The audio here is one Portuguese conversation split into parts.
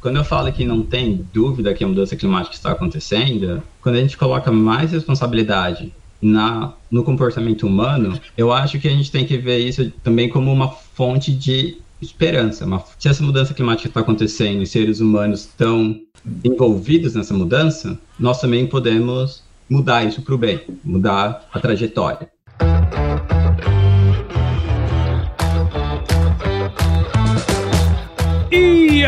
quando eu falo que não tem dúvida que a mudança climática está acontecendo, quando a gente coloca mais responsabilidade na, no comportamento humano, eu acho que a gente tem que ver isso também como uma fonte de esperança. Uma, se essa mudança climática está acontecendo e seres humanos estão envolvidos nessa mudança, nós também podemos mudar isso para o bem, mudar a trajetória.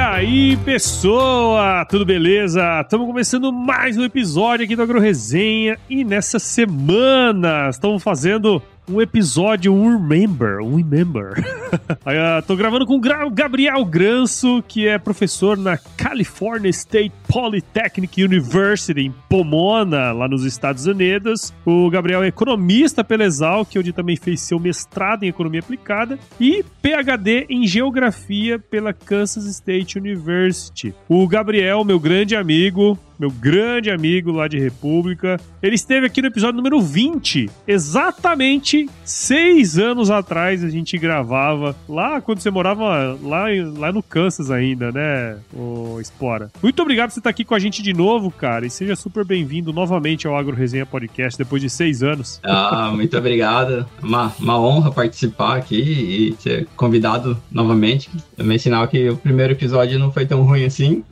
Aí, pessoa, tudo beleza? Estamos começando mais um episódio aqui do Agro Resenha e nessa semana estamos fazendo um episódio, um Remember, um Remember. uh, tô gravando com o Gabriel Granço, que é professor na California State Polytechnic University, em Pomona, lá nos Estados Unidos. O Gabriel é economista pela Exalc, onde também fez seu mestrado em Economia Aplicada, e PhD em Geografia pela Kansas State University. O Gabriel, meu grande amigo, meu grande amigo lá de República. Ele esteve aqui no episódio número 20, exatamente seis anos atrás a gente gravava lá quando você morava lá, lá no Kansas ainda, né, o Espora. Muito obrigado por você estar aqui com a gente de novo, cara, e seja super bem-vindo novamente ao Agro Resenha Podcast depois de seis anos. Ah, muito obrigado. Uma, uma honra participar aqui e ser convidado novamente. Também sinal que o primeiro episódio não foi tão ruim assim.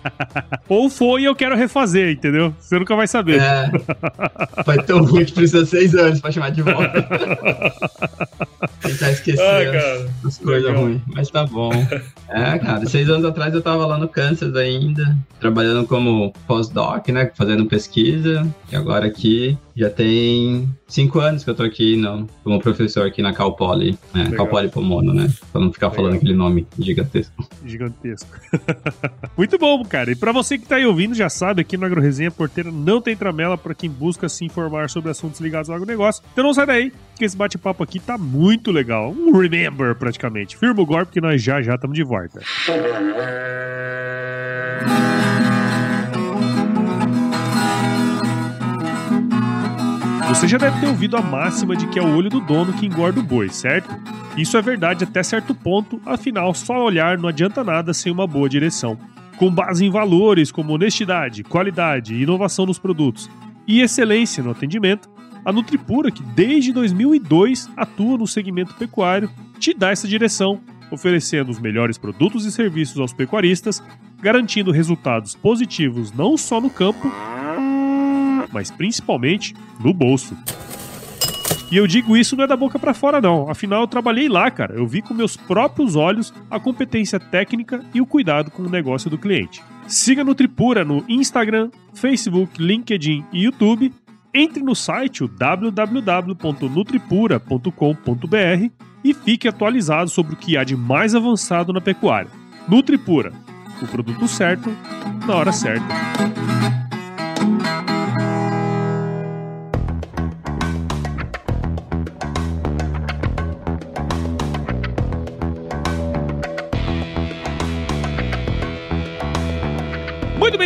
Ou foi, eu quero refazer, entendeu? Você nunca vai saber. É. Foi tão ruim que precisa seis anos pra chamar de volta. Tentar esquecer ah, as, as coisas ruins. Mas tá bom. É, cara, seis anos atrás eu tava lá no Kansas ainda, trabalhando como postdoc, né? Fazendo pesquisa. E agora aqui já tem cinco anos que eu tô aqui no, como professor aqui na Cal Poly, é, Cal Poly Pomono, né? Pra não ficar Legal. falando aquele nome gigantesco. Gigantesco. Muito bom, cara. E pra você que tá aí ouvindo, já sabe, aqui no AgroResenha Porteira não tem tramela para quem busca se informar sobre assuntos ligados ao agronegócio. Então não sai daí, que esse bate-papo aqui tá muito legal. Um remember, praticamente. Firma o golpe que nós já já estamos de volta. Você já deve ter ouvido a máxima de que é o olho do dono que engorda o boi, certo? Isso é verdade até certo ponto, afinal, só olhar não adianta nada sem uma boa direção. Com base em valores como honestidade, qualidade, inovação nos produtos e excelência no atendimento, a Nutripura, que desde 2002 atua no segmento pecuário, te dá essa direção, oferecendo os melhores produtos e serviços aos pecuaristas, garantindo resultados positivos não só no campo, mas principalmente no bolso. E eu digo isso não é da boca para fora não, afinal eu trabalhei lá, cara. Eu vi com meus próprios olhos a competência técnica e o cuidado com o negócio do cliente. Siga Nutripura no Instagram, Facebook, LinkedIn e YouTube. Entre no site www.nutripura.com.br e fique atualizado sobre o que há de mais avançado na pecuária. Nutripura, o produto certo na hora certa.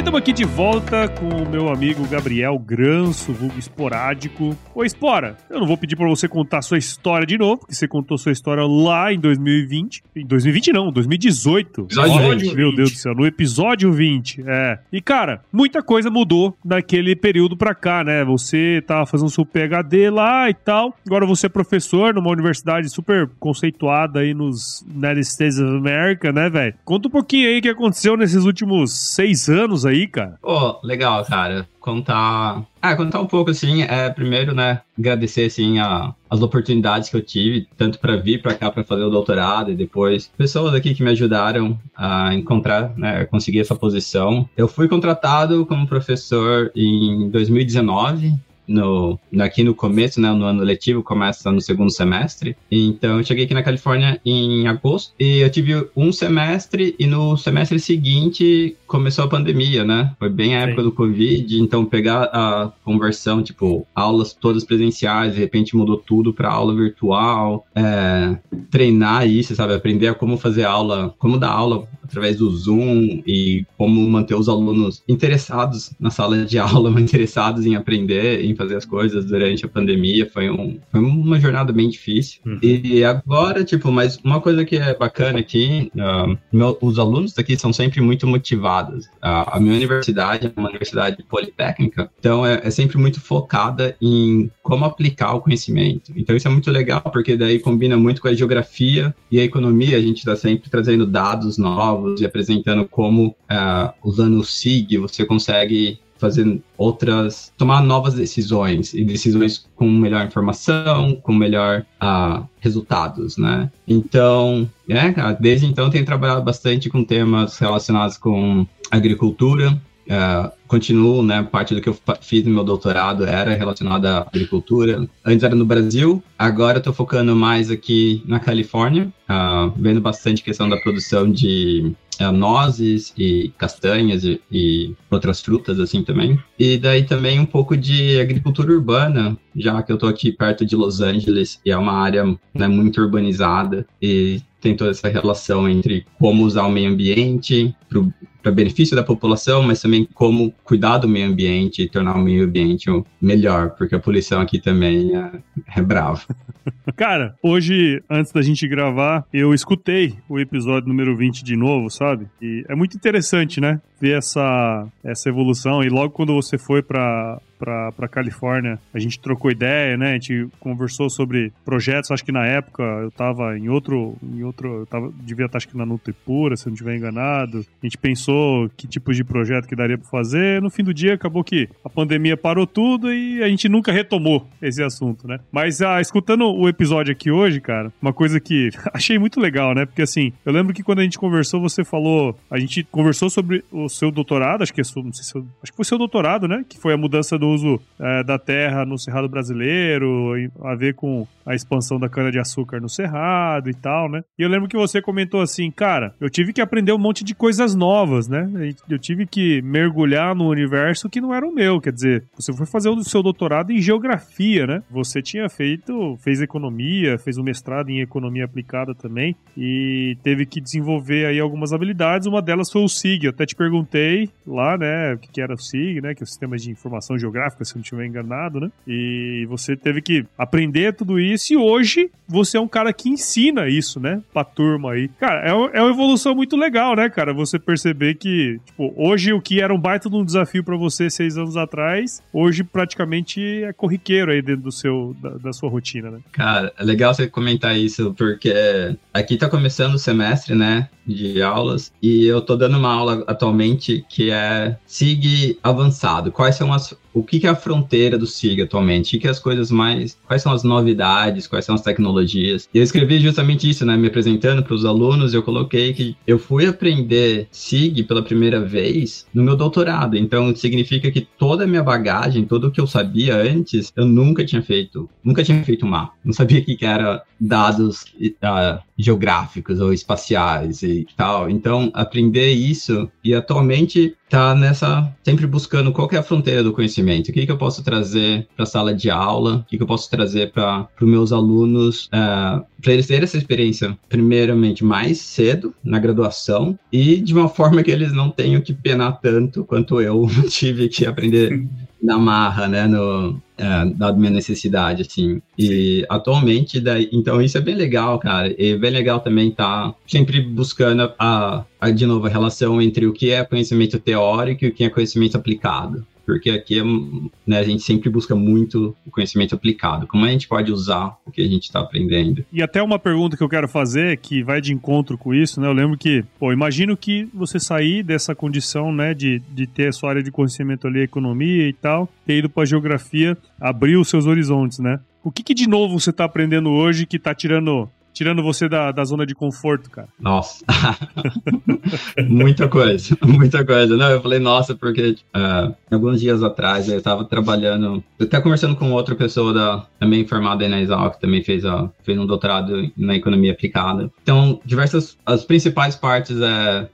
Estamos aqui de volta com o meu amigo Gabriel Granço, vulgo esporádico. Ô, Espora, eu não vou pedir para você contar sua história de novo, porque você contou sua história lá em 2020. Em 2020 não, 2018. Episódio 20. Meu Deus do céu, no episódio 20. É. E, cara, muita coisa mudou naquele período pra cá, né? Você tava fazendo seu PHD lá e tal. Agora você é professor numa universidade super conceituada aí nos United States of America, né, velho? Conta um pouquinho aí o que aconteceu nesses últimos seis anos anos aí, cara. Pô, oh, legal, cara. Contar. Ah, contar um pouco, assim, é primeiro, né, agradecer, assim, a, as oportunidades que eu tive, tanto para vir para cá para fazer o doutorado e depois pessoas aqui que me ajudaram a encontrar, né, conseguir essa posição. Eu fui contratado como professor em 2019 no, aqui no começo, né, no ano letivo, começa no segundo semestre. Então, eu cheguei aqui na Califórnia em agosto e eu tive um semestre e no semestre seguinte começou a pandemia, né? Foi bem a época Sim. do Covid, então pegar a conversão, tipo, aulas todas presenciais, de repente mudou tudo para aula virtual, é, treinar isso, sabe? Aprender a como fazer aula, como dar aula através do Zoom e como manter os alunos interessados na sala de aula, interessados em aprender, em fazer as coisas durante a pandemia. Foi, um, foi uma jornada bem difícil. Uhum. E agora, tipo, mas uma coisa que é bacana aqui, uh, meu, os alunos daqui são sempre muito motivados. Uh, a minha universidade é uma universidade politécnica, então é, é sempre muito focada em como aplicar o conhecimento. Então isso é muito legal, porque daí combina muito com a geografia e a economia. A gente está sempre trazendo dados novos e apresentando como, uh, usando o SIG, você consegue fazer outras, tomar novas decisões e decisões com melhor informação, com melhor uh, resultados, né? Então, é, desde então tenho trabalhado bastante com temas relacionados com agricultura, Uh, continuo, né? Parte do que eu fiz no meu doutorado era relacionada à agricultura. Antes era no Brasil, agora estou focando mais aqui na Califórnia, uh, vendo bastante questão da produção de uh, nozes e castanhas e, e, outras frutas assim também. E daí também um pouco de agricultura urbana, já que eu estou aqui perto de Los Angeles e é uma área né, muito urbanizada e tem toda essa relação entre como usar o meio ambiente para benefício da população, mas também como cuidar do meio ambiente e tornar o meio ambiente melhor, porque a poluição aqui também é, é brava. Cara, hoje, antes da gente gravar, eu escutei o episódio número 20 de novo, sabe? E é muito interessante, né? Ver essa, essa evolução. E logo quando você foi para para para Califórnia, a gente trocou ideia, né? A gente conversou sobre projetos. Acho que na época eu estava em outro, em outro, eu tava, devia estar acho que na Nutripura, se não estiver enganado. A gente pensou que tipos de projeto que daria para fazer. No fim do dia acabou que a pandemia parou tudo e a gente nunca retomou esse assunto, né? Mas ah, escutando o episódio aqui hoje, cara, uma coisa que achei muito legal, né? Porque assim, eu lembro que quando a gente conversou, você falou, a gente conversou sobre o seu doutorado, acho que é, não sei se, acho que foi seu doutorado, né? Que foi a mudança do uso é, da terra no Cerrado Brasileiro, a ver com a expansão da cana-de-açúcar no Cerrado e tal, né? E eu lembro que você comentou assim, cara, eu tive que aprender um monte de coisas novas, né? Eu tive que mergulhar no universo que não era o meu, quer dizer, você foi fazer o seu doutorado em geografia, né? Você tinha feito, fez economia, fez um mestrado em economia aplicada também e teve que desenvolver aí algumas habilidades, uma delas foi o SIG, eu até te perguntei lá, né, o que era o SIG, né, que é o Sistema de Informação Geográfica, se não estiver enganado, né? E você teve que aprender tudo isso e hoje você é um cara que ensina isso, né? Pra turma aí. Cara, é, é uma evolução muito legal, né, cara? Você perceber que, tipo, hoje o que era um baita de um desafio para você seis anos atrás, hoje praticamente é corriqueiro aí dentro do seu, da, da sua rotina, né? Cara, é legal você comentar isso, porque aqui tá começando o semestre, né? de aulas e eu tô dando uma aula atualmente que é SIG avançado. Quais são as o que, é a fronteira do SIG atualmente? O que, é as coisas mais. Quais são as novidades? Quais são as tecnologias? E eu escrevi justamente isso, né? Me apresentando para os alunos, eu coloquei que eu fui aprender SIG pela primeira vez no meu doutorado. Então, significa que toda a minha bagagem, tudo o que eu sabia antes, eu nunca tinha feito. Nunca tinha feito mapa. Não sabia o que, que era dados uh, geográficos ou espaciais e tal. Então, aprender isso e atualmente tá nessa sempre buscando qual é a fronteira do conhecimento. O que, que eu posso trazer para a sala de aula? O que, que eu posso trazer para os meus alunos uh, para eles terem essa experiência, primeiramente mais cedo na graduação e de uma forma que eles não tenham que penar tanto quanto eu tive que aprender na marra, né, no, é, minha necessidade, assim. E Sim. atualmente, daí, então isso é bem legal, cara. E bem legal também estar tá sempre buscando a, a, de novo, a relação entre o que é conhecimento teórico e o que é conhecimento aplicado porque aqui né, a gente sempre busca muito o conhecimento aplicado. Como a gente pode usar o que a gente está aprendendo? E até uma pergunta que eu quero fazer, que vai de encontro com isso, né? Eu lembro que, pô, imagino que você sair dessa condição, né, de, de ter a sua área de conhecimento ali, economia e tal, ter ido para geografia, abrir os seus horizontes, né? O que, que de novo você está aprendendo hoje que está tirando tirando você da, da zona de conforto, cara? Nossa. muita coisa, muita coisa. Não, eu falei, nossa, porque uh, alguns dias atrás eu estava trabalhando, estava conversando com outra pessoa da, também formada aí na Exal, que também fez, a, fez um doutorado na economia aplicada. Então, diversas, as principais partes é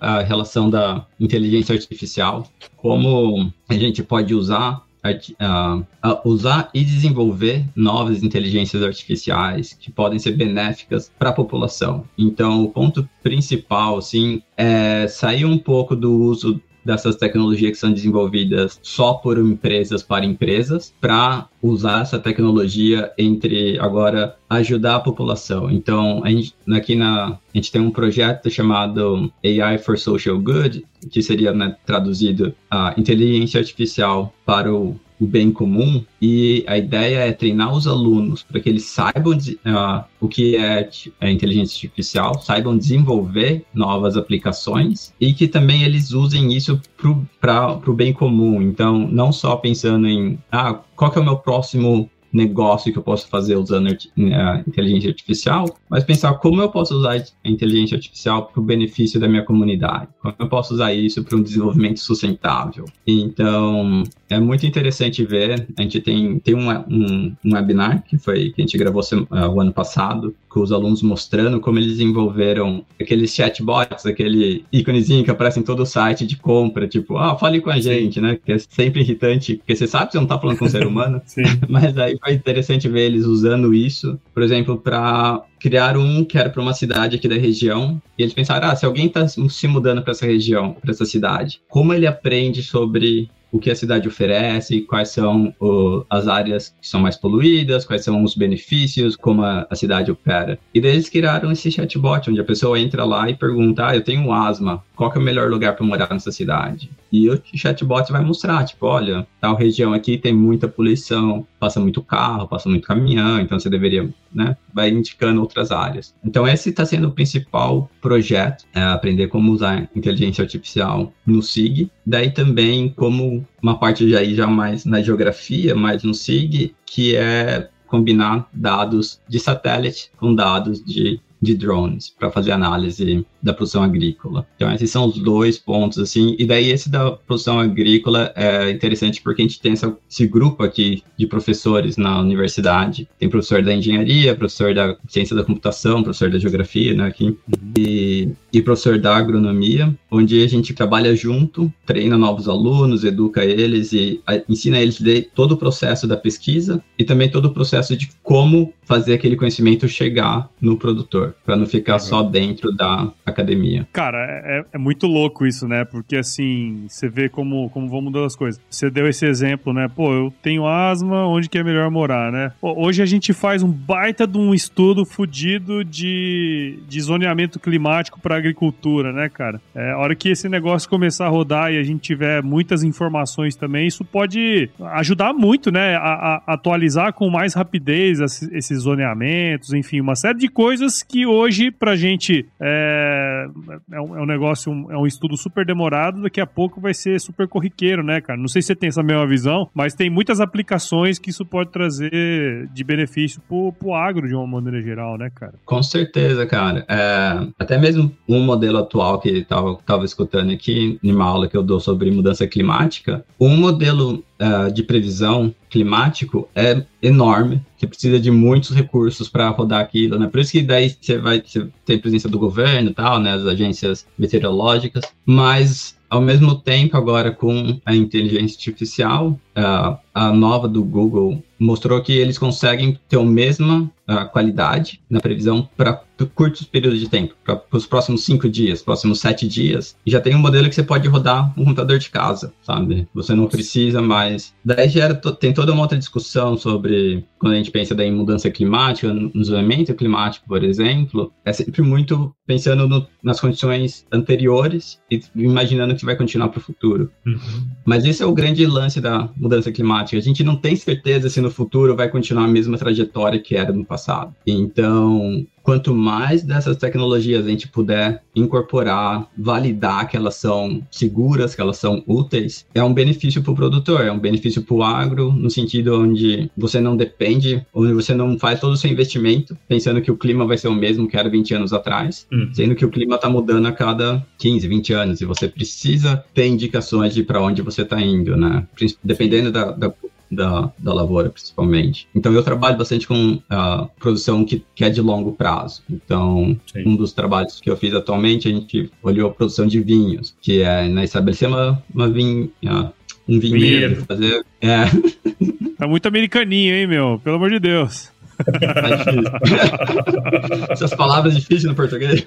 a relação da inteligência artificial, como a gente pode usar uh, usar e desenvolver novas inteligências artificiais que podem ser benéficas para a população. Então, o ponto principal, assim, é sair um pouco do uso dessas tecnologias que são desenvolvidas só por empresas para empresas, para usar essa tecnologia entre agora ajudar a população. Então, a gente, aqui na a gente tem um projeto chamado AI for Social Good, que seria né, traduzido a inteligência artificial para o o bem comum e a ideia é treinar os alunos para que eles saibam uh, o que é a inteligência artificial, saibam desenvolver novas aplicações e que também eles usem isso para o bem comum. Então, não só pensando em ah, qual é o meu próximo negócio que eu posso fazer usando a né, inteligência artificial, mas pensar como eu posso usar a inteligência artificial para o benefício da minha comunidade, como eu posso usar isso para um desenvolvimento sustentável. Então, é muito interessante ver, a gente tem, tem um, um, um webinar que foi que a gente gravou uh, o ano passado, com os alunos mostrando como eles desenvolveram aqueles chatbots, aquele íconezinho que aparece em todo o site de compra, tipo, ah, fale com a gente, né? Que é sempre irritante, porque você sabe que você não está falando com um ser humano, mas aí foi interessante ver eles usando isso, por exemplo, para criar um que era para uma cidade aqui da região, e eles pensaram, ah, se alguém está se mudando para essa região, para essa cidade, como ele aprende sobre o que a cidade oferece, quais são o, as áreas que são mais poluídas, quais são os benefícios, como a, a, cidade opera. E daí eles criaram esse chatbot, onde a pessoa entra lá e pergunta, ah, eu tenho asma, qual é o melhor lugar para morar nessa cidade? E o chatbot vai mostrar, tipo, olha, tal região aqui tem muita poluição, passa muito carro, passa muito caminhão, então você deveria, né, vai indicando outras áreas. Então esse está sendo o principal projeto, é aprender como usar inteligência artificial no SIG, daí também como uma parte já aí já mais na geografia, mais no SIG, que é combinar dados de satélite com dados de de drones para fazer análise da produção agrícola. Então, esses são os dois pontos, assim. E daí, esse da produção agrícola é interessante porque a gente tem essa, esse grupo aqui de professores na universidade. Tem professor da engenharia, professor da ciência da computação, professor da geografia, né, aqui. E, e professor da agronomia, onde a gente trabalha junto, treina novos alunos, educa eles e a, ensina eles todo o processo da pesquisa e também todo o processo de como fazer aquele conhecimento chegar no produtor, para não ficar só dentro da academia. Cara, é, é, muito louco isso, né? Porque assim, você vê como, como vão mudando as coisas. Você deu esse exemplo, né? Pô, eu tenho asma, onde que é melhor morar, né? Pô, hoje a gente faz um baita de um estudo fudido de, de zoneamento climático para agricultura, né, cara? É, a hora que esse negócio começar a rodar e a gente tiver muitas informações também, isso pode ajudar muito, né? A, a atualizar com mais rapidez esses zoneamentos, enfim, uma série de coisas que hoje pra gente é, é, um, é um negócio, um, é um estudo super demorado, daqui a pouco vai ser super corriqueiro, né, cara? Não sei se você tem essa mesma visão, mas tem muitas aplicações que isso pode trazer de benefício pro, pro agro de uma maneira geral, né, cara? Com certeza, cara. É, até mesmo um modelo atual que tava, tava escutando aqui, em uma aula que eu dou sobre mudança climática, um modelo uh, de previsão climático é enorme. Você precisa de muitos recursos para rodar aquilo, né? Por isso que daí você vai ter presença do governo e tal, né? As agências meteorológicas. Mas ao mesmo tempo, agora com a inteligência artificial, uh, a nova do Google mostrou que eles conseguem ter a mesma uh, qualidade na previsão para curtos períodos de tempo, para os próximos cinco dias, próximos sete dias. E já tem um modelo que você pode rodar um computador de casa, sabe? Você não precisa mais. Daí gera, tem toda uma outra discussão sobre quando a gente pensa em mudança climática, no isolamento climático, por exemplo, é sempre muito pensando no, nas condições anteriores e imaginando que vai continuar para o futuro. Uhum. Mas esse é o grande lance da mudança climática. A gente não tem certeza se no futuro vai continuar a mesma trajetória que era no passado. Então, quanto mais dessas tecnologias a gente puder incorporar, validar que elas são seguras, que elas são úteis, é um benefício para o produtor, é um benefício para o agro, no sentido onde você não depende, onde você não faz todo o seu investimento pensando que o clima vai ser o mesmo que era 20 anos atrás, uhum. sendo que o clima está mudando a cada 15, 20 anos e você precisa ter indicações de para onde você está indo, né? Dependendo da, da da, da lavoura, principalmente. Então, eu trabalho bastante com uh, produção que, que é de longo prazo. Então, Sim. um dos trabalhos que eu fiz atualmente, a gente olhou a produção de vinhos, que é né, estabelecer uma, uma vinha, um vinhedo, fazer. É. Tá muito americaninho, hein, meu? Pelo amor de Deus. É Essas palavras difíceis no português.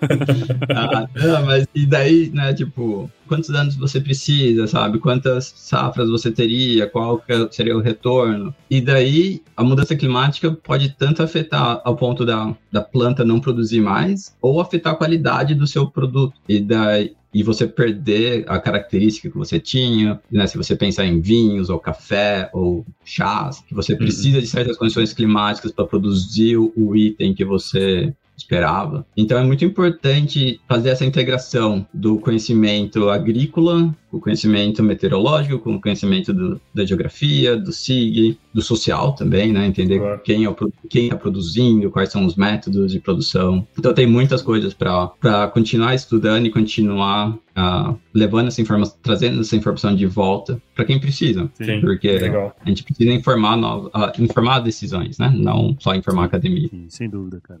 ah, não, mas e daí, né, tipo, quantos anos você precisa, sabe? Quantas safras você teria? Qual seria o retorno? E daí, a mudança climática pode tanto afetar ao ponto da, da planta não produzir mais, ou afetar a qualidade do seu produto. E daí, e você perder a característica que você tinha, né? Se você pensar em vinhos ou café ou chás, que você uhum. precisa uhum. de certas condições climáticas para produzir o item que você esperava. Então é muito importante fazer essa integração do conhecimento agrícola, o conhecimento meteorológico, com o conhecimento do, da geografia, do SIG, do social também, né? Entender claro. quem é quem está produzindo, quais são os métodos de produção. Então tem muitas coisas para continuar estudando e continuar uh, levando essa informação, trazendo essa informação de volta para quem precisa. Sim, porque legal. a gente precisa informar, uh, informar decisões, né? Não só informar a academia. Sim, sem dúvida, cara.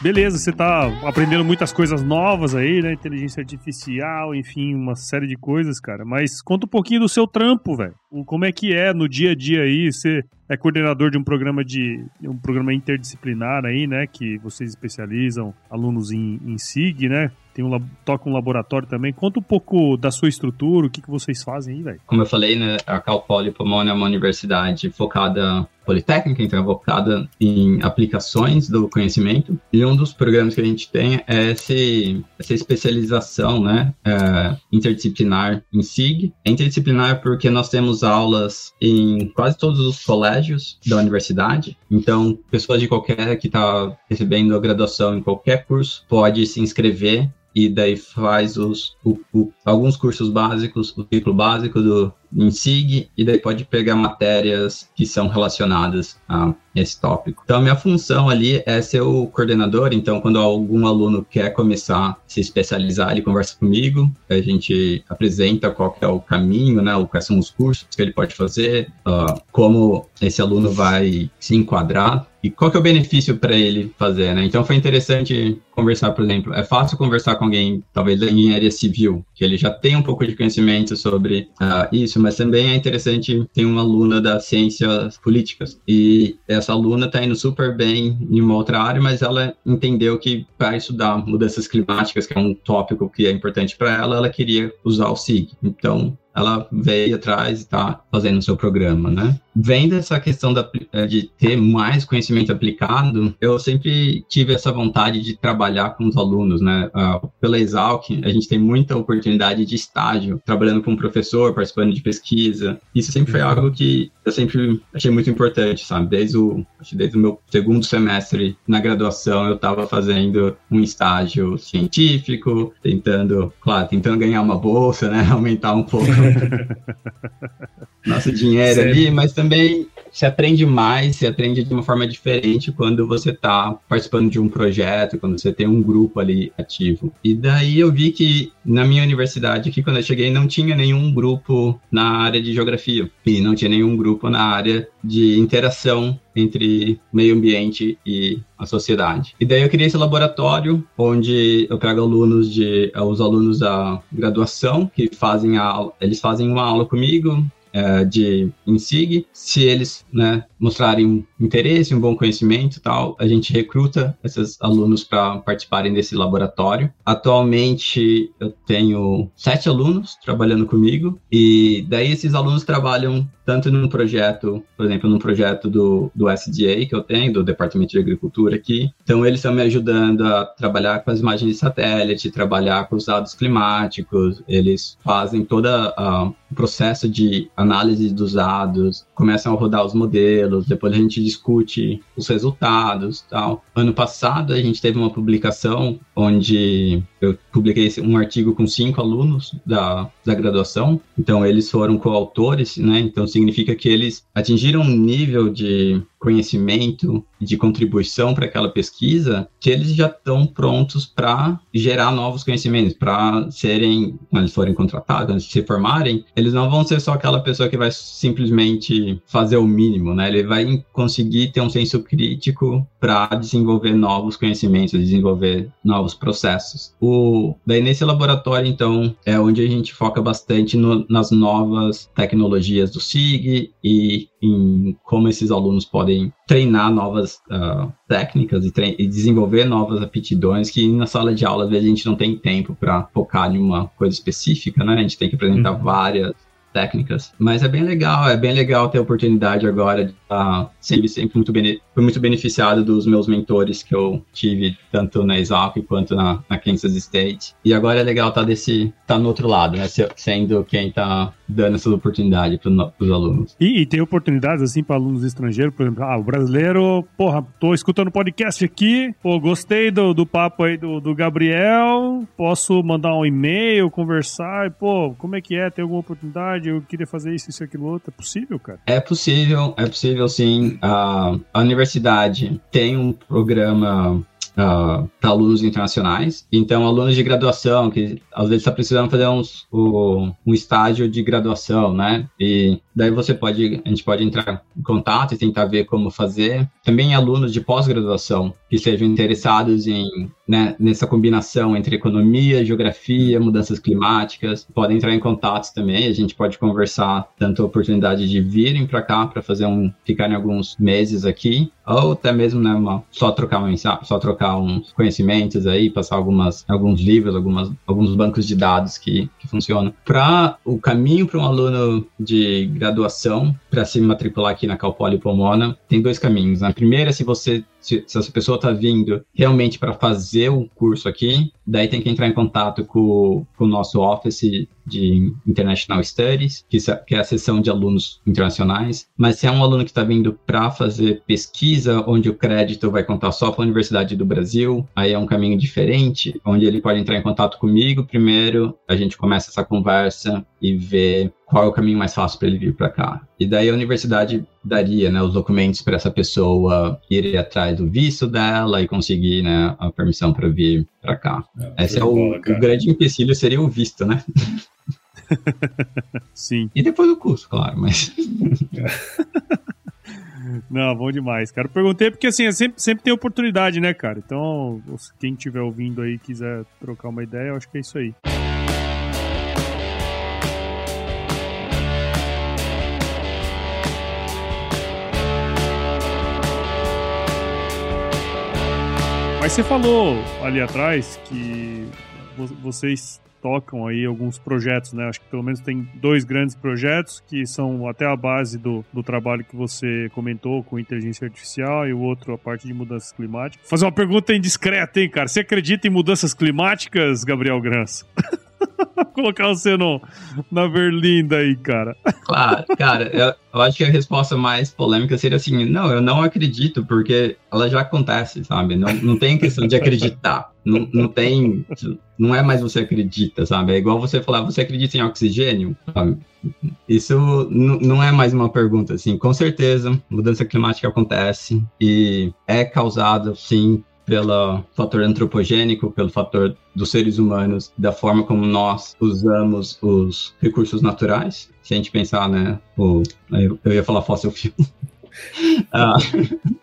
Beleza, você tá aprendendo muitas coisas novas aí, né? Inteligência artificial, enfim, uma série de coisas, cara. Mas conta um pouquinho do seu trampo, velho. Como é que é no dia a dia aí? Você é coordenador de um programa de um programa interdisciplinar aí, né? Que vocês especializam alunos em, em SIG, né? Tem um, toca um laboratório também. Conta um pouco da sua estrutura, o que, que vocês fazem aí, velho. Como eu falei, né, a Cal Poly Pomona é uma universidade focada politécnica, então é focada em aplicações do conhecimento. E um dos programas que a gente tem é esse, essa especialização, né, é, interdisciplinar em SIG. É interdisciplinar porque nós temos aulas em quase todos os colégios da universidade. Então, pessoas de qualquer que está recebendo a graduação em qualquer curso pode se inscrever e daí faz os, o, o, alguns cursos básicos, o ciclo básico do em SIG, e daí pode pegar matérias que são relacionadas a esse tópico. Então, a minha função ali é ser o coordenador, então, quando algum aluno quer começar a se especializar, ele conversa comigo, a gente apresenta qual é o caminho, né, quais são os cursos que ele pode fazer, uh, como esse aluno vai se enquadrar e qual que é o benefício para ele fazer, né? Então foi interessante conversar, por exemplo, é fácil conversar com alguém, talvez da engenharia civil, que ele já tem um pouco de conhecimento sobre uh, isso, mas também é interessante ter uma aluna das ciências políticas e essa aluna está indo super bem em uma outra área, mas ela entendeu que para estudar mudanças climáticas, que é um tópico que é importante para ela, ela queria usar o SIG. Então ela veio atrás e está fazendo o seu programa, né? Vendo essa questão da, eh, de ter mais conhecimento aplicado, eu sempre tive essa vontade de trabalhar com os alunos, né? Uh, pela Exalc, a gente tem muita oportunidade de estágio, trabalhando com um professor, participando de pesquisa. Isso sempre foi uhum. algo que eu sempre achei muito importante, sabe? Desde o, desde o meu segundo semestre na graduação, eu estava fazendo um estágio científico, tentando, claro, tentando ganhar uma bolsa, né? Aumentar um pouco nosso dinheiro ali, mas também se aprende mais, se aprende de uma forma diferente quando você está participando de um projeto, quando você tem um grupo ali ativo. E daí eu vi que na minha universidade, aqui quando eu cheguei, não tinha nenhum grupo na área de geografia e não tinha nenhum grupo na área de interação entre meio ambiente e a sociedade. E daí eu criei esse laboratório onde eu pego alunos de os alunos da graduação que fazem a eles fazem uma aula comigo, é, de INSIG. Se eles né, mostrarem interesse, um bom conhecimento tal, a gente recruta esses alunos para participarem desse laboratório. Atualmente eu tenho sete alunos trabalhando comigo e daí esses alunos trabalham tanto num projeto, por exemplo, num projeto do, do SDA que eu tenho, do Departamento de Agricultura aqui. Então, eles estão me ajudando a trabalhar com as imagens de satélite, trabalhar com os dados climáticos, eles fazem todo o processo de análise dos dados, começam a rodar os modelos, depois a gente discute os resultados tal. Ano passado, a gente teve uma publicação onde eu publiquei um artigo com cinco alunos da, da graduação, então eles foram coautores, né? Então significa que eles atingiram um nível de conhecimento e de contribuição para aquela pesquisa que eles já estão prontos para gerar novos conhecimentos, para serem, quando eles forem contratados, quando eles se formarem, eles não vão ser só aquela pessoa que vai simplesmente fazer o mínimo, né? Ele vai conseguir ter um senso crítico para desenvolver novos conhecimentos, desenvolver novos processos. O, daí nesse laboratório, então, é onde a gente foca bastante no, nas novas tecnologias do SIG e em como esses alunos podem treinar novas uh, técnicas e, e, desenvolver novas aptidões que na sala de aula às vezes a gente não tem tempo para focar em uma coisa específica, né? A gente tem que apresentar uhum. várias técnicas. Mas é bem legal, é bem legal ter a oportunidade agora de estar sempre, sempre muito, bene, fui muito beneficiado dos meus mentores que eu tive, tanto na Exalc quanto na, na Kansas State. E agora é legal estar desse, estar no outro lado, né? Sendo quem está dando essa oportunidade para os alunos. E, e, tem oportunidades assim para alunos estrangeiros, por exemplo, ah, o brasileiro, porra, tô escutando podcast aqui, pô, gostei do, do papo aí do, do Gabriel, posso mandar um e-mail, conversar, pô, como é que é? Tem alguma oportunidade? Eu queria fazer isso, isso, aquilo, outro. É possível, cara? É possível, é possível sim. A, a universidade tem um programa uh, ah, para alunos internacionais. Então, alunos de graduação, que às vezes está precisando fazer uns, o, um estágio de graduação, né? E daí você pode, a gente pode entrar em contato e tentar ver como fazer. Também alunos de pós-graduação que sejam interessados em né, nessa combinação entre economia, geografia, mudanças climáticas, podem entrar em contato também. A gente pode conversar tanto a oportunidade de virem para cá para fazer um ficarem alguns meses aqui, ou até mesmo né, uma, só trocar uma só trocar uns conhecimentos aí, passar algumas alguns livros, algumas alguns bancos de dados que, que funcionam. Para o caminho para um aluno de graduação para se matricular aqui na Cal Poly Pomona, tem dois caminhos. A primeira é se você se, se essa pessoa está vindo realmente para fazer o curso aqui, daí tem que entrar em contato com, com o nosso office de International Studies, que, que é a seção de alunos internacionais. Mas se é um aluno que está vindo para fazer pesquisa, onde o crédito vai contar só para a Universidade do Brasil, aí é um caminho diferente, onde ele pode entrar em contato comigo primeiro, a gente começa essa conversa e ver qual é o caminho mais fácil para ele vir para cá. E daí a universidade daria né, os documentos para essa pessoa ir atrás do visto dela e conseguir né, a permissão para vir para cá. É, Esse é o, bola, o grande empecilho seria o visto, né? Sim. E depois o curso, claro, mas. Não, bom demais, cara. Eu perguntei porque assim, sempre, sempre tem oportunidade, né, cara? Então, quem estiver ouvindo aí quiser trocar uma ideia, eu acho que é isso aí. Mas você falou ali atrás que vocês tocam aí alguns projetos, né? Acho que pelo menos tem dois grandes projetos que são até a base do, do trabalho que você comentou com inteligência artificial e o outro a parte de mudanças climáticas. Fazer uma pergunta indiscreta, hein, cara? Você acredita em mudanças climáticas, Gabriel Grança? Colocar você no, na Berlinda aí, cara. Claro, cara, eu, eu, acho que a resposta mais polêmica seria assim: não, eu não acredito, porque ela já acontece, sabe? Não, não tem questão de acreditar. Não, não tem. Não é mais você acredita, sabe? É igual você falar, você acredita em oxigênio? Sabe? Isso não é mais uma pergunta, assim. Com certeza, mudança climática acontece e é causada, sim, pelo fator antropogênico, pelo fator dos seres humanos, da forma como nós usamos os recursos naturais. Se a gente pensar, né, o, eu ia falar fóssil fuel. ah,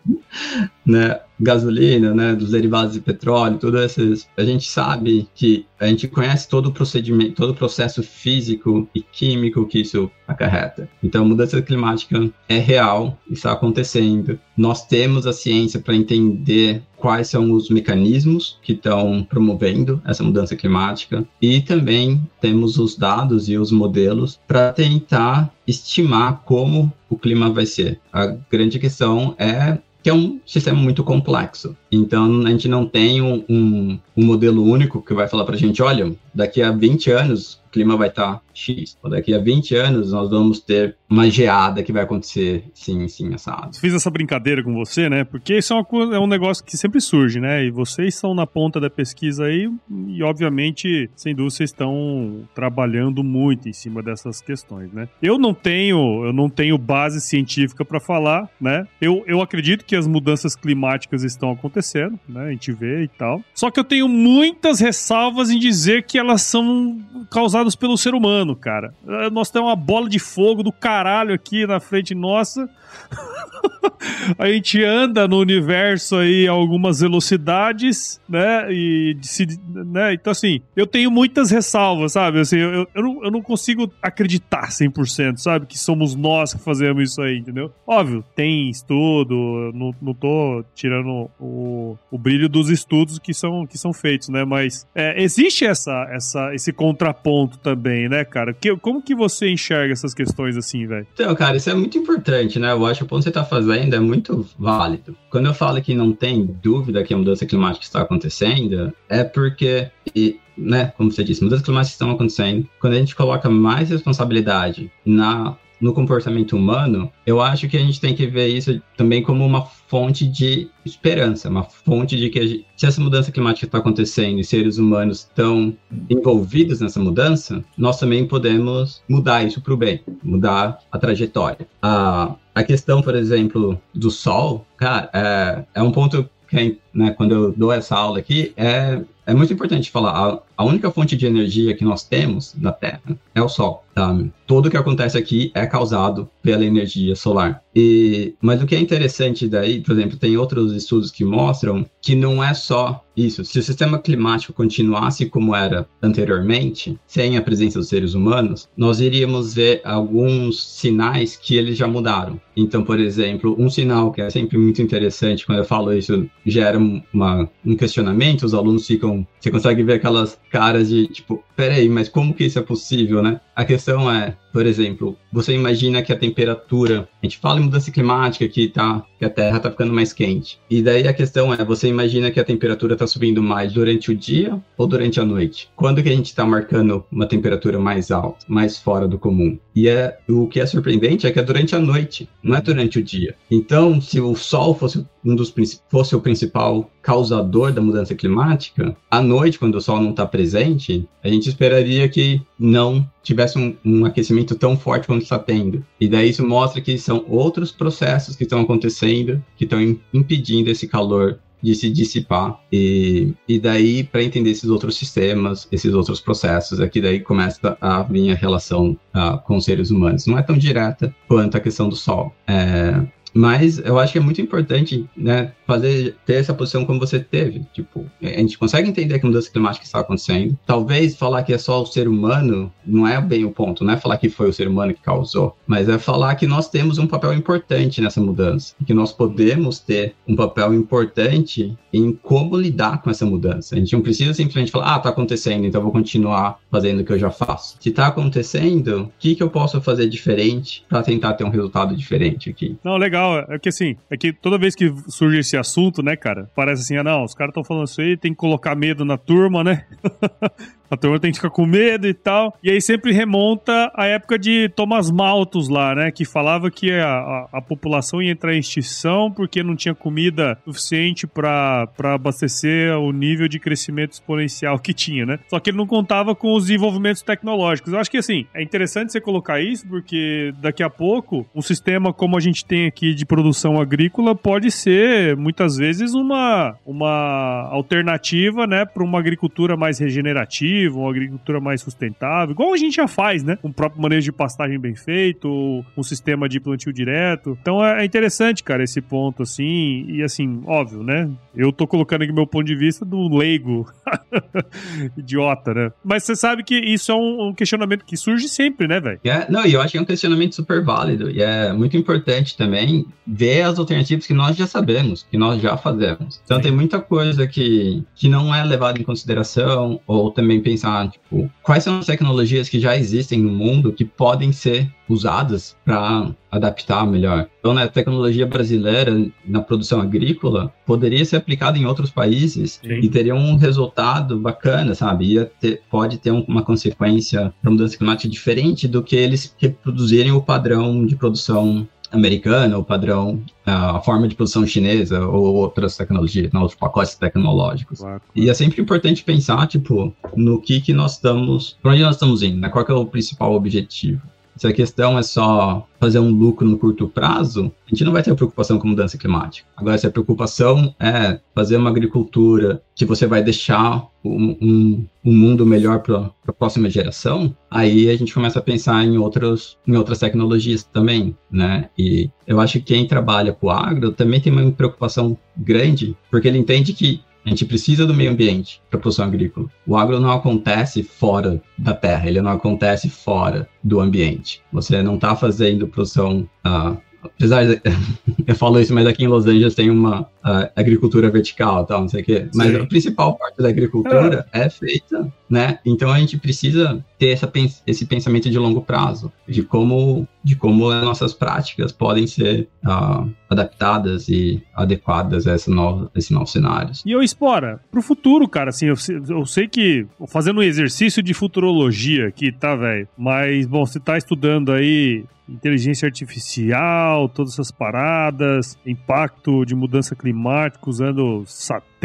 né, gasolina, né, dos derivados de petróleo, tudo esses, a gente sabe que a gente conhece todo o procedimento, todo o processo físico e químico que isso acarreta. Então, a mudança climática é real, está acontecendo. Nós temos a ciência para entender quais são os mecanismos que estão promovendo essa mudança climática e também temos os dados e os modelos para tentar estimar como o clima vai ser. A grande questão é que é um sistema muito complexo. Então, a gente não tem um, um, modelo único que vai falar para a gente, olha, daqui a 20 anos clima vai estar tá X. Daqui a 20 anos nós vamos ter uma geada que vai acontecer sim, sim, assado. Fiz essa brincadeira com você, né? Porque isso é, uma, é um negócio que sempre surge, né? E vocês são na ponta da pesquisa aí e, obviamente, sem dúvida, vocês estão trabalhando muito em cima dessas questões, né? Eu não tenho, eu não tenho base científica para falar, né? Eu, eu acredito que as mudanças climáticas estão acontecendo, né? A gente vê e tal. Só que eu tenho muitas ressalvas em dizer que elas são causadas causados pelo ser humano, cara. Eh, nós temos uma bola de fogo do caralho aqui na frente nossa. a gente anda no universo aí a algumas velocidades, né? E se, né? Então, assim, eu tenho muitas ressalvas, sabe? Assim, eu, eu, não, eu não consigo acreditar 100%, sabe? Que somos nós que fazemos isso aí, entendeu? Óbvio, tem estudo, não, não tô tirando o, o brilho dos estudos que são, que são feitos, né? Mas é, existe essa, essa, esse contraponto também, né, cara? Que, como que você enxerga essas questões assim, velho? Então, cara, isso é muito importante, né? Eu acho que o ponto que você está fazendo é muito válido. Quando eu falo que não tem dúvida que a mudança climática está acontecendo, é porque, e, né, como você disse, mudanças climáticas estão acontecendo. Quando a gente coloca mais responsabilidade na no comportamento humano, eu acho que a gente tem que ver isso também como uma fonte de esperança, uma fonte de que gente, se essa mudança climática está acontecendo e seres humanos estão envolvidos nessa mudança, nós também podemos mudar isso para o bem, mudar a trajetória. A, a questão, por exemplo, do Sol, cara, é, é um ponto que, né, quando eu dou essa aula aqui, é é muito importante falar, a, a, única fonte de energia que nós temos na Terra é o Sol. Tá? Tudo que acontece aqui é causado pela energia solar. E, mas o que é interessante daí, por exemplo, tem outros estudos que mostram que não é só isso. Se o sistema climático continuasse como era anteriormente, sem a presença dos seres humanos, nós iríamos ver alguns sinais que eles já mudaram. Então, por exemplo, um sinal que é sempre muito interessante, quando eu falo isso, gera uma, um questionamento, os alunos ficam você consegue ver aquelas caras de tipo, peraí, mas como que isso é possível, né? A questão é, por exemplo, você imagina que a temperatura, a gente fala em mudança climática que tá, que a Terra tá ficando mais quente. E daí a questão é, você imagina que a temperatura tá subindo mais durante o dia ou durante a noite? Quando que a gente tá marcando uma temperatura mais alta, mais fora do comum? E é o que é surpreendente é que é durante a noite, não é durante o dia. Então, se o sol fosse um dos fosse o principal causador da mudança climática, à noite, quando o sol não está presente, a gente esperaria que não tivesse um, um, aquecimento tão forte quanto está tendo. E daí isso mostra que são outros processos que estão acontecendo que estão impedindo esse calor de se dissipar. E, e daí, para entender esses outros sistemas, esses outros processos, é que daí começa a vir a relação uh, com os seres humanos. Não é tão direta quanto a questão do Sol. É, mas eu acho que é muito importante, né, fazer, ter essa posição como você teve. Tipo, a gente consegue entender que mudança climática está acontecendo. Talvez falar que é só o ser humano não é bem o ponto, não é falar que foi o ser humano que causou, mas é falar que nós temos um papel importante nessa mudança. Que nós podemos ter um papel importante em como lidar com essa mudança. A gente não precisa simplesmente falar, ah, tá acontecendo, então vou continuar fazendo o que eu já faço. Se tá acontecendo, o que, que eu posso fazer diferente para tentar ter um resultado diferente aqui? Não, legal é que assim, é que toda vez que surge esse assunto, né, cara, parece assim, ah, não, os caras estão falando isso aí, tem que colocar medo na turma, né? A turma tem que ficar com medo e tal. E aí sempre remonta a época de Thomas Malthus lá, né? Que falava que a, a, a população ia entrar em extinção porque não tinha comida suficiente para abastecer o nível de crescimento exponencial que tinha, né? Só que ele não contava com os desenvolvimentos tecnológicos. Eu acho que assim, é interessante você colocar isso porque daqui a pouco um sistema como a gente tem aqui de produção agrícola pode ser muitas vezes uma, uma alternativa, né, para uma agricultura mais regenerativa, uma agricultura mais sustentável, igual a gente já faz, né? Um próprio manejo de pastagem bem feito, um sistema de plantio direto. Então é interessante, cara, esse ponto assim, e assim, óbvio, né? Eu tô colocando aqui meu ponto de vista do leigo. Idiota, né? Mas você sabe que isso é um, um questionamento que surge sempre, né, velho? É, não, e eu acho que é um questionamento super válido. E é muito importante também ver as alternativas que nós já sabemos, que nós já fazemos. Então Sim. tem muita coisa que, que não é levada em consideração, ou também pensar, tipo, quais são as tecnologias que já existem no mundo que podem ser usadas para adaptar melhor. Então, né, a tecnologia brasileira na produção agrícola poderia ser aplicada em outros países Sim. e teria um resultado bacana, sabe? Ia ter, pode ter uma consequência para mudança climática diferente do que eles reproduzirem o padrão de produção americana, o padrão, a forma de produção chinesa ou outras tecnologias, outros pacotes tecnológicos. Claro. E é sempre importante pensar, tipo, no que que nós estamos, para onde nós estamos indo, né? Qual é o principal objetivo? Se a questão é só fazer um lucro no curto prazo, a gente não vai ter preocupação com mudança climática. Agora, se a preocupação é fazer uma agricultura que você vai deixar um, um, um mundo melhor para a próxima geração, aí a gente começa a pensar em, outros, em outras tecnologias também, né? E eu acho que quem trabalha com agro também tem uma preocupação grande, porque ele entende que a gente precisa do meio ambiente para a produção agrícola. O agro não acontece fora da terra, ele não acontece fora do ambiente. Você não está fazendo produção. Uh, apesar de, eu falo isso, mas aqui em Los Angeles tem uma uh, agricultura vertical, tal, não sei o quê. Mas Sim. a principal parte da agricultura é. é feita, né? Então a gente precisa ter essa, esse pensamento de longo prazo, de como de como as nossas práticas podem ser uh, adaptadas e adequadas a esse novo, esse novo cenário. E eu explora pro futuro, cara, assim, eu, eu sei que fazendo um exercício de futurologia aqui, tá, velho? Mas, bom, você tá estudando aí inteligência artificial, todas essas paradas, impacto de mudança climática usando satélite,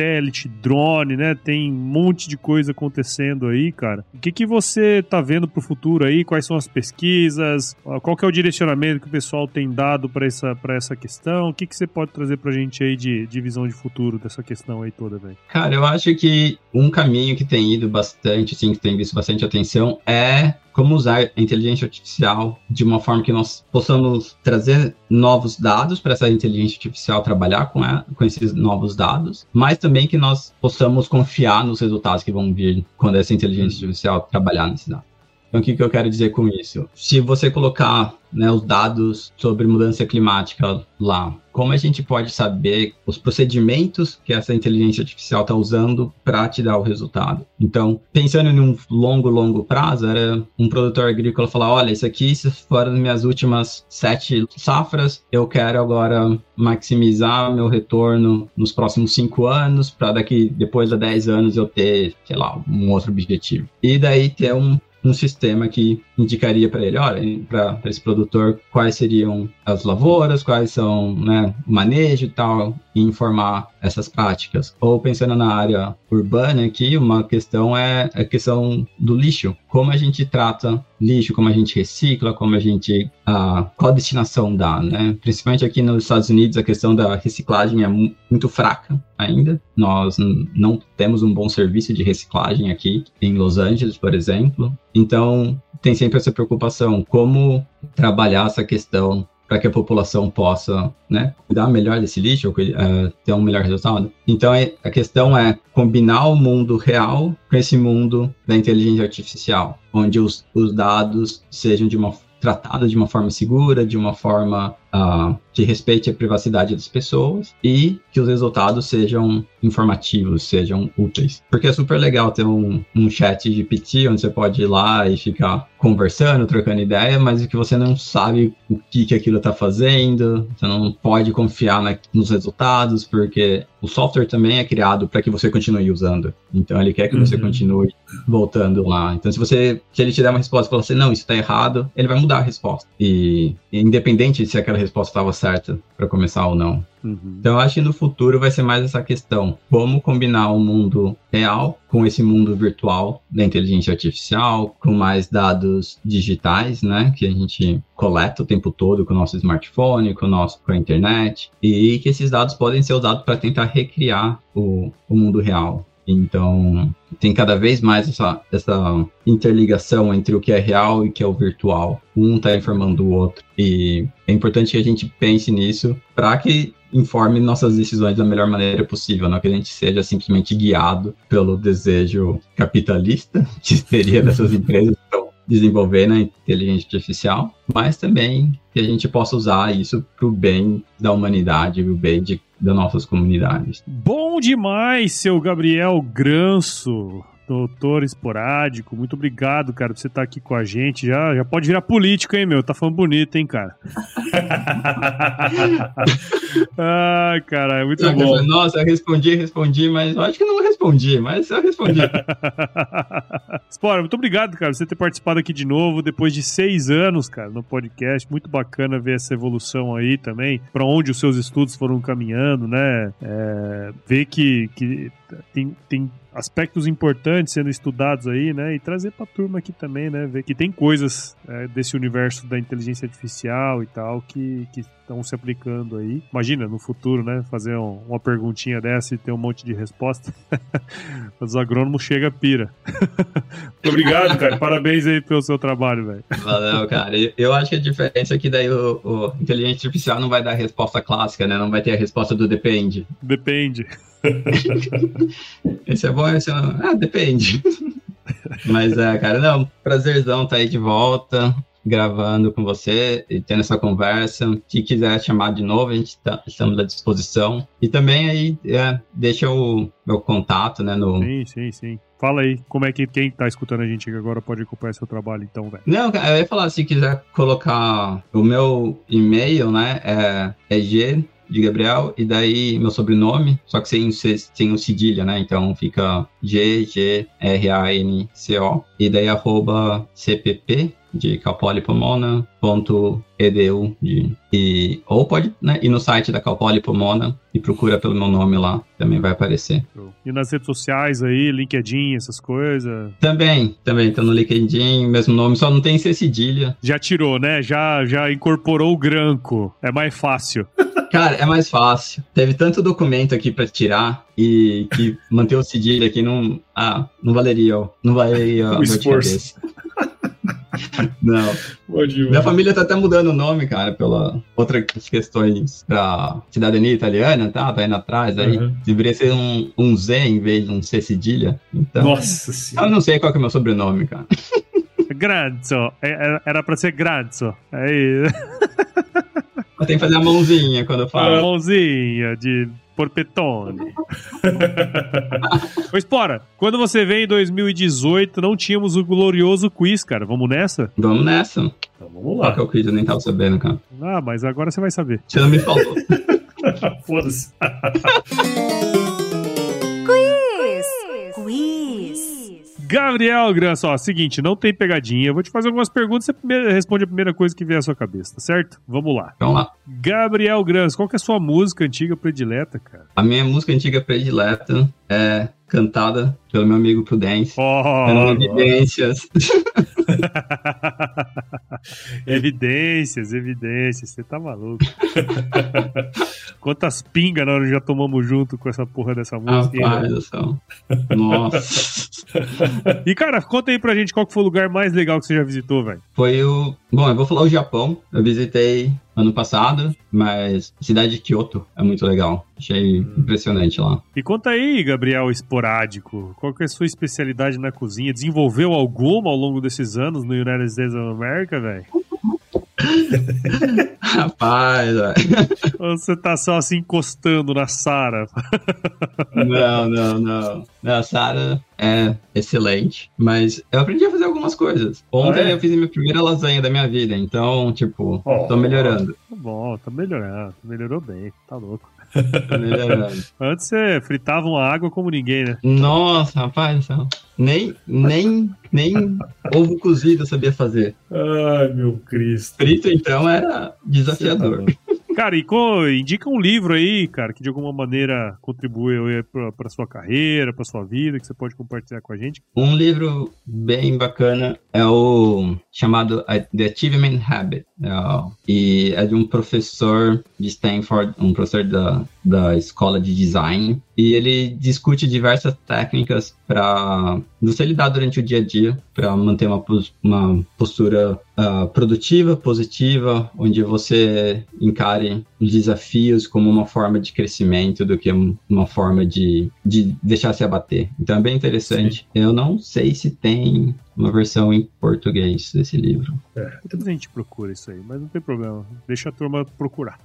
drone, né? Tem um monte de coisa acontecendo aí, cara. O que que você tá vendo pro futuro aí? Quais são as pesquisas? Qual que é o direcionamento que o pessoal tem dado para essa, pra essa questão? O que que você pode trazer pra gente aí de, de visão de futuro dessa questão aí toda, velho? Cara, eu acho que um caminho que tem ido bastante, assim, que tem visto bastante atenção é como usar a inteligência artificial de uma forma que nós possamos trazer novos dados para essa inteligência artificial trabalhar com, ela, com esses novos dados, mas também que nós possamos confiar nos resultados que vão vir quando essa inteligência artificial trabalhar nesses dados. Então, o que, que eu quero dizer com isso? Se você colocar né, os dados sobre mudança climática lá, como a gente pode saber os procedimentos que essa inteligência artificial está usando para te dar o resultado? Então, pensando em um longo, longo prazo, era um produtor agrícola falar: olha, isso aqui foram minhas últimas sete safras, eu quero agora maximizar meu retorno nos próximos cinco anos, para daqui, depois de dez anos, eu ter, sei lá, um outro objetivo. E daí ter um um sistema que indicaria para ele, olha, para esse produtor, quais seriam as lavouras, quais são né, o manejo e tal, e informar essas práticas. Ou pensando na área urbana aqui, uma questão é a questão do lixo. Como a gente trata lixo, como a gente recicla, como a gente... Uh, qual destinação dá, né? Principalmente aqui nos Estados Unidos, a questão da reciclagem é muito fraca ainda. Nós não temos um bom serviço de reciclagem aqui em Los Angeles, por exemplo. Então, tem sempre essa preocupação, como trabalhar essa questão para que a população possa né, cuidar melhor desse lixo, uh, ter um melhor resultado. Então, é, a questão é combinar o mundo real com esse mundo da inteligência artificial, onde os, os dados sejam de uma de uma forma segura, de uma forma uh, que respeite a privacidade das pessoas e que os resultados sejam informativos, sejam úteis. Porque é super legal ter um, um chat GPT onde você pode ir lá e ficar conversando, trocando ideia, mas que você não sabe o que, que aquilo está fazendo, você não pode confiar na, nos resultados, porque o software também é criado para que você continue usando. Então ele quer que você uhum. continue voltando lá. Então se você se ele te der uma resposta e falar assim, não, isso está errado, ele vai mudar a resposta. E independente se aquela resposta estava certa para começar ou não. Uhum. Então, eu acho que no futuro vai ser mais essa questão: como combinar o mundo real com esse mundo virtual da inteligência artificial, com mais dados digitais, né, que a gente coleta o tempo todo com o nosso smartphone, com, o nosso, com a internet, e que esses dados podem ser usados para tentar recriar o, o mundo real. Então, tem cada vez mais essa, essa interligação entre o que é real e o que é o virtual. Um está informando o outro. E é importante que a gente pense nisso para que informe nossas decisões da melhor maneira possível, não que a gente seja simplesmente guiado pelo desejo capitalista que seria dessas empresas que desenvolvendo a inteligência artificial, mas também que a gente possa usar isso para o bem da humanidade, o bem de, das nossas comunidades. Bom demais, seu Gabriel Granço doutor esporádico. Muito obrigado, cara, por você estar aqui com a gente. Já, já pode virar político, hein, meu? Tá falando bonito, hein, cara? Ai, cara, é muito eu bom. Nossa, eu respondi, respondi, mas eu acho que não respondi, mas eu respondi. Spora, muito obrigado, cara, por você ter participado aqui de novo depois de seis anos, cara, no podcast. Muito bacana ver essa evolução aí também, para onde os seus estudos foram caminhando, né? É, ver que, que tem, tem aspectos importantes sendo estudados aí, né? E trazer pra turma aqui também, né? Ver que tem coisas é, desse universo da inteligência artificial e tal que estão se aplicando aí. Imagina, no futuro, né? Fazer um, uma perguntinha dessa e ter um monte de resposta. Os agrônomos chega pira. Muito obrigado, cara. Parabéns aí pelo seu trabalho, velho. Valeu, cara. Eu acho que a diferença é que daí o, o inteligência artificial não vai dar a resposta clássica, né? Não vai ter a resposta do depende. Depende. Esse é bom, esse não. Ah, depende. Mas, é, cara, não, prazerzão tá aí de volta, gravando com você e tendo essa conversa. Se quiser chamar de novo, a gente tá, estamos à disposição. E também aí, é, deixa o meu contato, né, no... Sim, sim, sim. Fala aí, como é que quem tá escutando a gente agora pode acompanhar seu trabalho, então, velho? Não, eu ia falar, se quiser colocar o meu e-mail, né, é, é G de Gabriel, e daí meu sobrenome, só que sem, sem o cedilha, né? Então fica G-G-R-A-N-C-O, e daí arroba CPP de Calpoli Pomona, ponto edu de, e ou pode né, ir no site da Calpoli Pomona e procura pelo meu nome lá, também vai aparecer. E nas redes sociais aí, LinkedIn, essas coisas? Também, também, tô no LinkedIn, mesmo nome, só não tem C cedilha. Já tirou, né? Já, já incorporou o granco, é mais fácil. Cara, é mais fácil. Teve tanto documento aqui para tirar e que manter o cedilha aqui não, ah, não valeria, não valeria o esforço. Não. Minha família tá até mudando o nome, cara, pela outras questões pra cidadania italiana, tá? Tá indo atrás aí. Uhum. Deveria ser um, um Z em vez de um C cedilha. Então, Nossa senhora. Eu não sei qual que é o meu sobrenome, cara. Granzo. É, é, era pra ser Granzo. Aí. Eu tenho que fazer a mãozinha quando eu falo. A mãozinha de porpetone. Pois, Pora, quando você vem em 2018, não tínhamos o glorioso quiz, cara. Vamos nessa? Vamos nessa. Então vamos lá. Qual que é o quiz? Eu nem tava sabendo, cara. Ah, mas agora você vai saber. Você não me falou. Foda-se. Gabriel Grança, ó, seguinte, não tem pegadinha. Eu vou te fazer algumas perguntas e você responde a primeira coisa que vier à sua cabeça, tá certo? Vamos lá. Vamos lá. Gabriel Grança, qual que é a sua música antiga predileta, cara? A minha música antiga predileta é cantada pelo meu amigo Prudence. Oh, evidências. evidências, evidências. Você tá maluco. Quantas pingas nós já tomamos junto com essa porra dessa música? Rapaz céu. Nossa. e, cara, conta aí pra gente qual foi o lugar mais legal que você já visitou, velho. Foi o. Bom, eu vou falar o Japão. Eu visitei ano passado, mas a cidade de Kyoto é muito legal. Achei impressionante lá. E conta aí, Gabriel Esporádico, qual que é a sua especialidade na cozinha? Desenvolveu alguma ao longo desses anos no United States of America, velho? Rapaz, velho. Você tá só assim encostando na Sara. Não, não, não. Não, a Sara é excelente, mas eu aprendi a fazer algumas coisas. Ontem Ah, é? eu fiz a minha primeira lasanha da minha vida, então, tipo, Oh. tô melhorando. Tá bom, tá melhorando. Melhorou bem, tá louco. Melhorando. Antes você fritava uma água como ninguém, né? Nossa, rapaz. Nem, nem, nem ovo cozido eu sabia fazer. Ai, meu Cristo. Frito, então, era desafiador. Cara, e co- indica um livro aí, cara, que de alguma maneira pra, pra sua carreira, pra sua vida, que você pode compartilhar com a gente. Um livro bem bacana é o chamado The Achievement Habit. É e é de um professor de Stanford, um professor da, da escola de design. E ele discute diversas técnicas para você lidar durante o dia a dia, para manter uma, uma postura ah, produtiva, positiva, onde você encare os desafios como uma forma de crescimento do que um- uma forma de, de deixar se abater. Então é bem interessante. Eu não sei se tem uma versão em português desse livro. Muita gente procura isso aí, mas não tem problema. Deixa a turma procurar.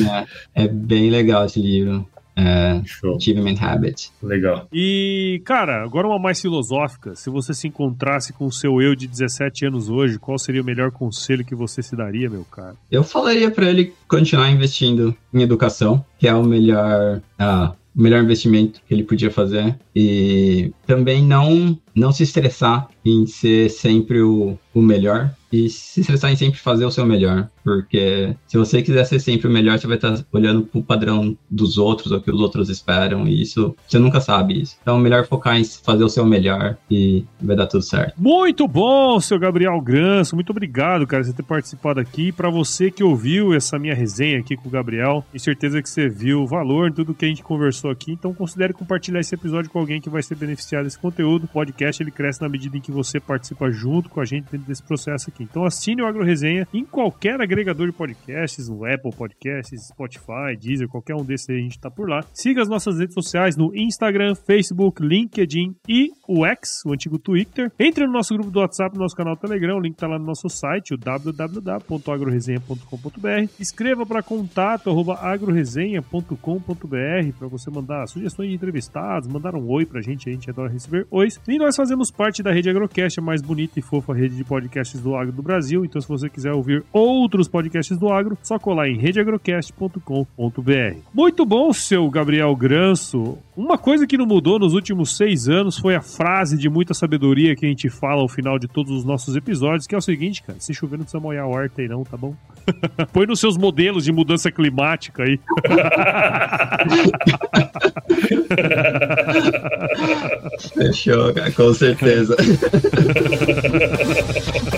né? É bem legal esse livro. É, Show. Achievement Habit. Legal. E, cara, agora uma mais filosófica. Se você se encontrasse com o seu eu de 17 anos hoje, qual seria o melhor conselho que você se daria, meu cara? Eu falaria para ele continuar investindo em educação, que é o melhor, ah, o melhor investimento que ele podia fazer. E também não, não se estressar em ser sempre o, o melhor. E se estressar em sempre fazer o seu melhor. Porque se você quiser ser sempre o melhor, você vai estar olhando pro padrão dos outros, ou que os outros esperam. E isso, você nunca sabe isso. Então é melhor focar em fazer o seu melhor e vai dar tudo certo. Muito bom, seu Gabriel Granço. Muito obrigado, cara, por você ter participado aqui. Pra você que ouviu essa minha resenha aqui com o Gabriel, tenho certeza que você viu o valor em tudo que a gente conversou aqui. Então considere compartilhar esse episódio com alguém que vai ser beneficiado desse conteúdo. O podcast ele cresce na medida em que você participa junto com a gente dentro desse processo aqui. Então assine o Agro Resenha em qualquer agregador de podcasts, no Apple Podcasts, Spotify, Deezer, qualquer um desses aí a gente tá por lá. Siga as nossas redes sociais no Instagram, Facebook, LinkedIn e o X, o antigo Twitter. Entre no nosso grupo do WhatsApp, no nosso canal Telegram, o link tá lá no nosso site, o www.agroresenha.com.br. Escreva para contato agroresenha.com.br para você mandar sugestões de entrevistados, mandar um oi pra gente, a gente adora receber ois. E nós fazemos parte da rede Agrocast, a mais bonita e fofa rede de podcasts do agro do Brasil. Então, se você quiser ouvir outros podcasts do agro, só colar em redeagrocast.com.br. Muito bom, seu Gabriel Granço. Uma coisa que não mudou nos últimos seis anos foi a frase de muita sabedoria que a gente fala ao final de todos os nossos episódios, que é o seguinte, cara, se chover não precisa molhar a horta aí não, tá bom? Põe nos seus modelos de mudança climática aí. Fechou, cara, com certeza.